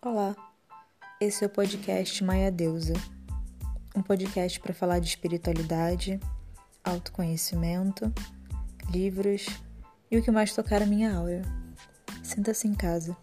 Olá, esse é o podcast Maia Deusa, um podcast para falar de espiritualidade, autoconhecimento, livros e o que mais tocar a minha aura. Sinta-se em casa.